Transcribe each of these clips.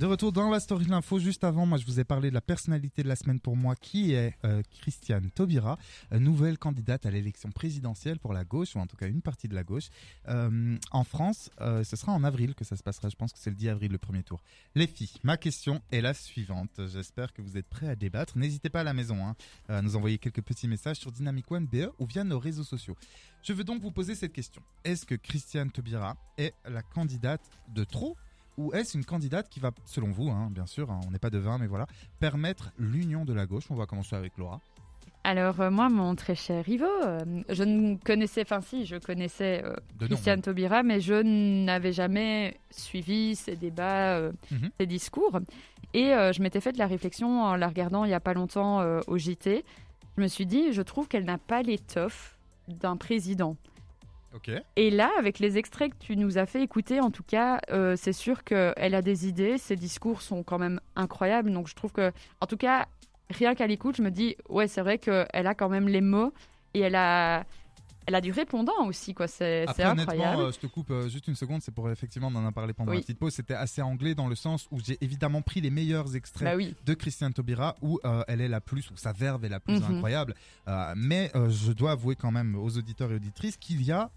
De retour dans la story de l'info, juste avant, moi je vous ai parlé de la personnalité de la semaine pour moi qui est euh, Christiane Taubira, euh, nouvelle candidate à l'élection présidentielle pour la gauche, ou en tout cas une partie de la gauche. Euh, en France, ce sera en avril que ça se passera, je pense que c'est le 10 avril le premier tour. Les filles, ma question est la suivante, j'espère que vous êtes prêts à débattre. N'hésitez pas à la maison hein, à nous envoyer quelques petits messages sur Dynamic One BE ou via nos réseaux sociaux. Je veux donc vous poser cette question. Est-ce que Christiane Taubira est la candidate de trop ou est-ce une candidate qui va, selon vous, hein, bien sûr, hein, on n'est pas devin, mais voilà, permettre l'union de la gauche? On va commencer avec Laura. Alors euh, moi, mon très cher Ivo, euh, je ne connaissais, enfin si, je connaissais euh, Christiane Taubira, mais je n'avais jamais suivi ses débats, Mhm. ses discours. Et je m'étais fait de la réflexion en la regardant il n'y a pas longtemps au JT. Je me suis dit, je trouve qu'elle n'a pas l'étoffe d'un président. Et là, avec les extraits que tu nous as fait écouter, en tout cas, euh, c'est sûr qu'elle a des idées. Ses discours sont quand même incroyables. Donc, je trouve que, en tout cas, rien qu'à l'écoute, je me dis, ouais, c'est vrai qu'elle a quand même les mots et elle a, elle a du répondant aussi, quoi. C'est Après, honnêtement, incroyable. euh, je te coupe euh, juste une seconde, c'est pour effectivement, on en a parlé pendant Oui. la petite pause, c'était assez anglais dans le sens où j'ai évidemment pris les meilleurs extraits bah oui. de Christiane Taubira où euh, elle est la plus, où sa verve est la plus Mhm. incroyable. Euh, mais euh, je dois avouer quand même aux auditeurs et auditrices qu'il y a,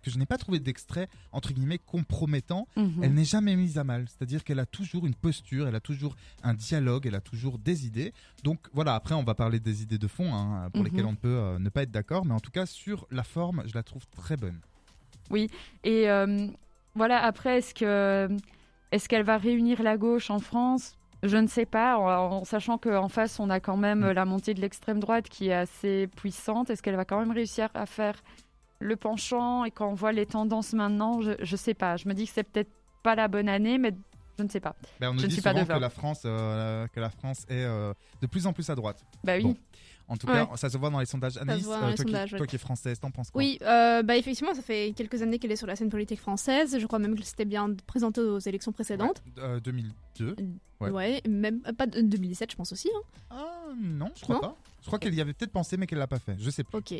que je n'ai pas trouvé d'extrait, entre guillemets, compromettant. Mhm. Elle n'est jamais mise à mal. C'est-à-dire qu'elle a toujours une posture, elle a toujours un dialogue, elle a toujours des idées. Donc voilà, après on va parler des idées de fond, hein, pour Mhm. lesquelles on peut euh, ne pas être d'accord. Mais en tout cas, sur la forme, je la trouve très bonne. Et euh, voilà, après, est-ce que est-ce qu'elle va réunir la gauche en France? Je ne sais pas, en, en sachant qu'en face, on a quand même Mm. la montée de l'extrême droite qui est assez puissante. Est-ce qu'elle va quand même réussir à faire le penchant Et quand on voit les tendances maintenant, je ne sais pas. Je me dis que c'est peut-être pas la bonne année, mais je ne sais pas. Ben, on nous Je ne suis pas que la France, euh, que la France est euh, de plus en plus à droite. Bah oui. Bon. En tout Ouais. cas, ça se voit dans les sondages. Anaïs, se voit dans euh, toi, qui, ouais. toi qui es française, t'en penses quoi? Oui, euh, bah effectivement, ça fait quelques années qu'elle est sur la scène politique française. Je crois même que c'était bien présenté aux élections précédentes. Ouais, euh, 2002. Ouais. Ouais, même pas de 2017, je pense aussi. hein. Ah non, je crois Non pas. Je crois qu'elle y avait peut-être pensé, mais qu'elle l'a pas fait. Je sais plus. Ok.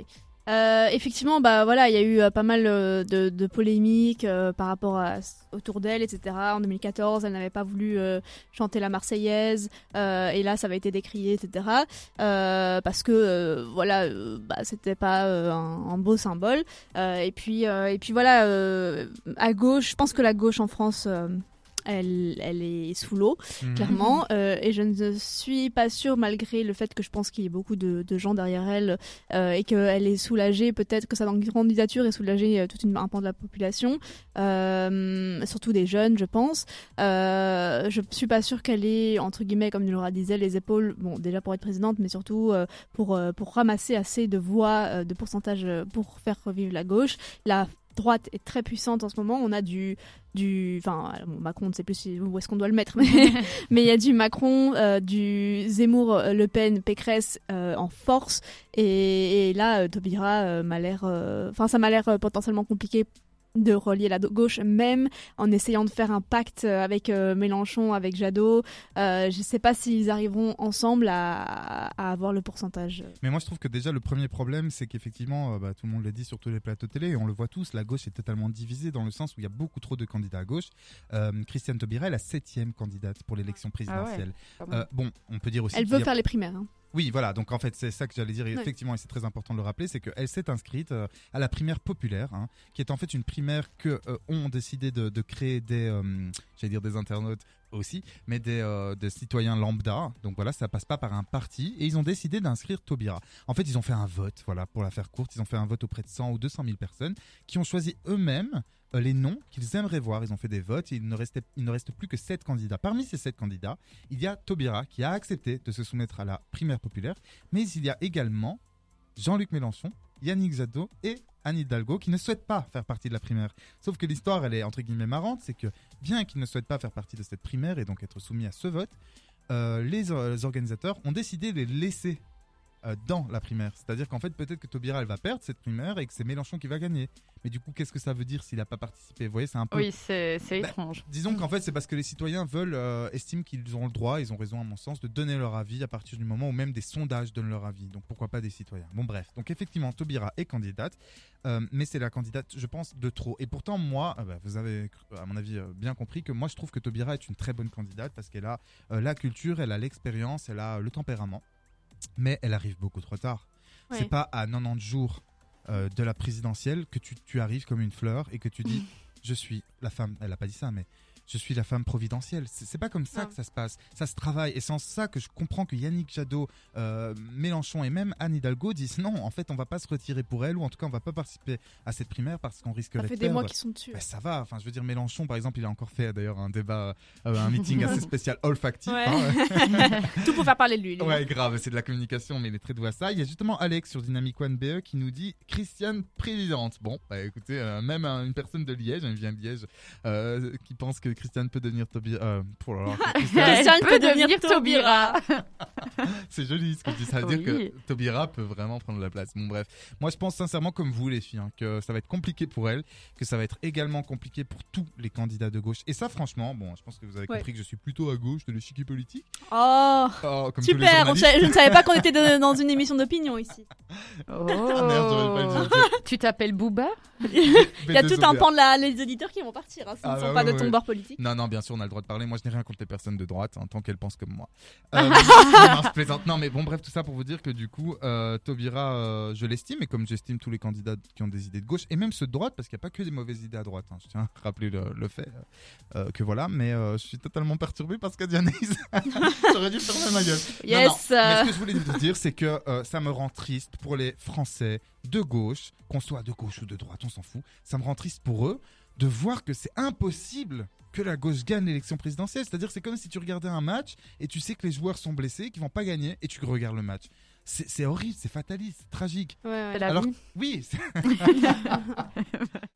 Euh, effectivement, bah voilà, il y a eu euh, pas mal euh, de, de polémiques par rapport à, autour d'elle, etc. En 2014, elle n'avait pas voulu chanter la Marseillaise, et là, ça avait été décrié, etc. Parce que voilà, bah, c'était pas un, un beau symbole. Et puis, et puis voilà, à gauche, je pense que la gauche en France. Elle, elle est sous l'eau, Mhm. clairement. Euh, et je ne suis pas sûre, malgré le fait que je pense qu'il y ait beaucoup de, de gens derrière elle euh, et qu'elle est soulagée, peut-être que sa candidature est soulagée euh, toute une, un pan de la population, euh, surtout des jeunes, je pense. Je suis pas sûre qu'elle ait, entre guillemets, comme Laura disait, les épaules, bon, déjà pour être présidente, mais surtout pour, pour ramasser assez de voix, de pourcentage pour faire revivre la gauche. La droite est très puissante en ce moment. On a du, du, enfin, bon, Macron, on ne sait plus si- où est-ce qu'on doit le mettre, mais mais il y a du Macron, euh, du Zemmour, euh, Le Pen, Pécresse euh, en force, et, et là, euh, Taubira euh, m'a l'air, euh, enfin, ça m'a l'air euh, potentiellement compliqué de relier la gauche, même en essayant de faire un pacte euh, avec euh, Mélenchon, avec Jadot. Euh, je ne sais pas s'ils arriveront ensemble à, à avoir le pourcentage. Mais moi, je trouve que déjà, le premier problème, c'est qu'effectivement, euh, bah, tout le monde l'a dit sur tous les plateaux télé, et on le voit tous, la gauche est totalement divisée dans le sens où il y a beaucoup trop de candidats à gauche. Euh, Christiane Taubira est la septième candidate pour l'élection présidentielle. Même. Euh, bon, on peut dire aussi. Elle veut a- faire les primaires. hein. Oui, voilà. Donc en fait, c'est ça que j'allais dire. Et. Effectivement, et c'est très important de le rappeler, c'est qu'elle s'est inscrite euh, à la primaire populaire, hein, qui est en fait une primaire que euh, ont décidé de, de créer des, euh, j'allais dire des internautes aussi, mais des, euh, des citoyens lambda. Donc voilà, ça passe pas par un parti. Et ils ont décidé d'inscrire Taubira. En fait, ils ont fait un vote, voilà, pour la faire courte, ils ont fait un vote auprès de 100 ou 200 000 personnes qui ont choisi eux-mêmes euh, les noms qu'ils aimeraient voir. Ils ont fait des votes. Et il ne restait, il ne reste plus que sept candidats. Parmi ces sept candidats, il y a Taubira qui a accepté de se soumettre à la primaire populaire, mais il y a également Jean-Luc Mélenchon, Yannick Jadot et Anne Hidalgo qui ne souhaitent pas faire partie de la primaire. Sauf que l'histoire, elle est entre guillemets marrante, c'est que bien qu'ils ne souhaitent pas faire partie de cette primaire et donc être soumis à ce vote, euh, euh, les organisateurs ont décidé de les laisser euh, dans la primaire. C'est-à-dire qu'en fait, peut-être que Taubira, elle va perdre cette primaire et que c'est Mélenchon qui va gagner. Mais du coup, qu'est-ce que ça veut dire s'il n'a pas participé? Vous voyez, c'est un peu. Oui, c'est Bah, étrange. Disons qu'en fait, c'est parce que les citoyens veulent, euh, estiment qu'ils ont le droit, ils ont raison à mon sens, de donner leur avis à partir du moment où même des sondages donnent leur avis. Donc pourquoi pas des citoyens? Bon, bref. Donc effectivement, Taubira est candidate, euh, mais c'est la candidate, je pense, de trop. Et pourtant, moi, euh, bah, vous avez, à mon avis, bien compris que moi, je trouve que Taubira est une très bonne candidate parce qu'elle a la culture, elle a l'expérience, elle a le tempérament, mais elle arrive beaucoup trop tard. Ouais. C'est pas à 90 jours euh, de la présidentielle que tu, tu arrives comme une fleur et que tu dis je suis la femme. Elle a pas dit ça, mais je suis la femme providentielle. C'est pas comme ça Non. que ça se passe. Ça se travaille. Et c'est en ça que je comprends que Yannick Jadot, euh, Mélenchon et même Anne Hidalgo disent non, en fait, on va pas se retirer pour elle ou en tout cas, on va pas participer à cette primaire parce qu'on risque Ça fait des mois qu'ils sont dessus. Bah, ça va, enfin je veux dire Mélenchon par exemple il a encore fait d'ailleurs un débat, euh, un meeting assez spécial olfactif. Ouais. hein, Tout pour faire parler de lui. lui. Ouais, grave, c'est de la communication, mais il est très doué à ça. Il y a justement Alex sur Dynamic One BE qui nous dit Christiane présidente. Bon, bah écoutez, euh, même une personne de Liège, elle vient de Liège, qui pense que Christiane peut devenir Toby. Euh, Christiane- peut peut devenir. Taubira. c'est joli ce que tu dis, ça veut dire que Tobira peut vraiment prendre la place. Bon, bref, moi je pense sincèrement, comme vous les filles, hein, que ça va être compliqué pour elle, que ça va être également compliqué pour tous les candidats de gauche. Et ça, franchement, bon, je pense que vous avez Ouais. compris que je suis plutôt à gauche de l'échiquier politique. Oh, Oh, comme tous les super. je ne savais pas qu'on était de- dans une émission d'opinion ici. Oh. Ah, merde, j'aurais pas dû le dire. tu t'appelles Booba Il y a B2 tout un pan de la, les auditeurs qui vont partir. Hein, s'ils Ah ne bah sont pas ouais, de ton ouais. bord politique. Non, non, bien sûr, on a le droit de parler. Moi, je n'ai rien contre les personnes de droite, hein, tant qu'elles pensent comme moi. Euh, non, je plaisante. Non, mais bon, bref, tout ça pour vous dire que du coup, euh, Taubira, euh, je l'estime, et comme j'estime tous les candidats qui ont des idées de gauche, et même ceux de droite, parce qu'il n'y a pas que des mauvaises idées à droite. hein. Je tiens à rappeler le, le fait euh, que voilà, mais euh, je suis totalement perturbé parce que Dianaïs, j'aurais dû fermer ma gueule. Non, non. Yes. Mais euh, ce que je voulais vous dire, c'est que euh, ça me rend triste pour les Français de gauche, qu'on soit de gauche ou de droite, on s'en fout. Ça me rend triste pour eux de voir que c'est impossible que la gauche gagne l'élection présidentielle. C'est-à-dire, c'est comme si tu regardais un match et tu sais que les joueurs sont blessés, qu'ils vont pas gagner, et tu regardes le match. C'est horrible, c'est fataliste, c'est tragique. ouais, ouais. Alors-. Oui,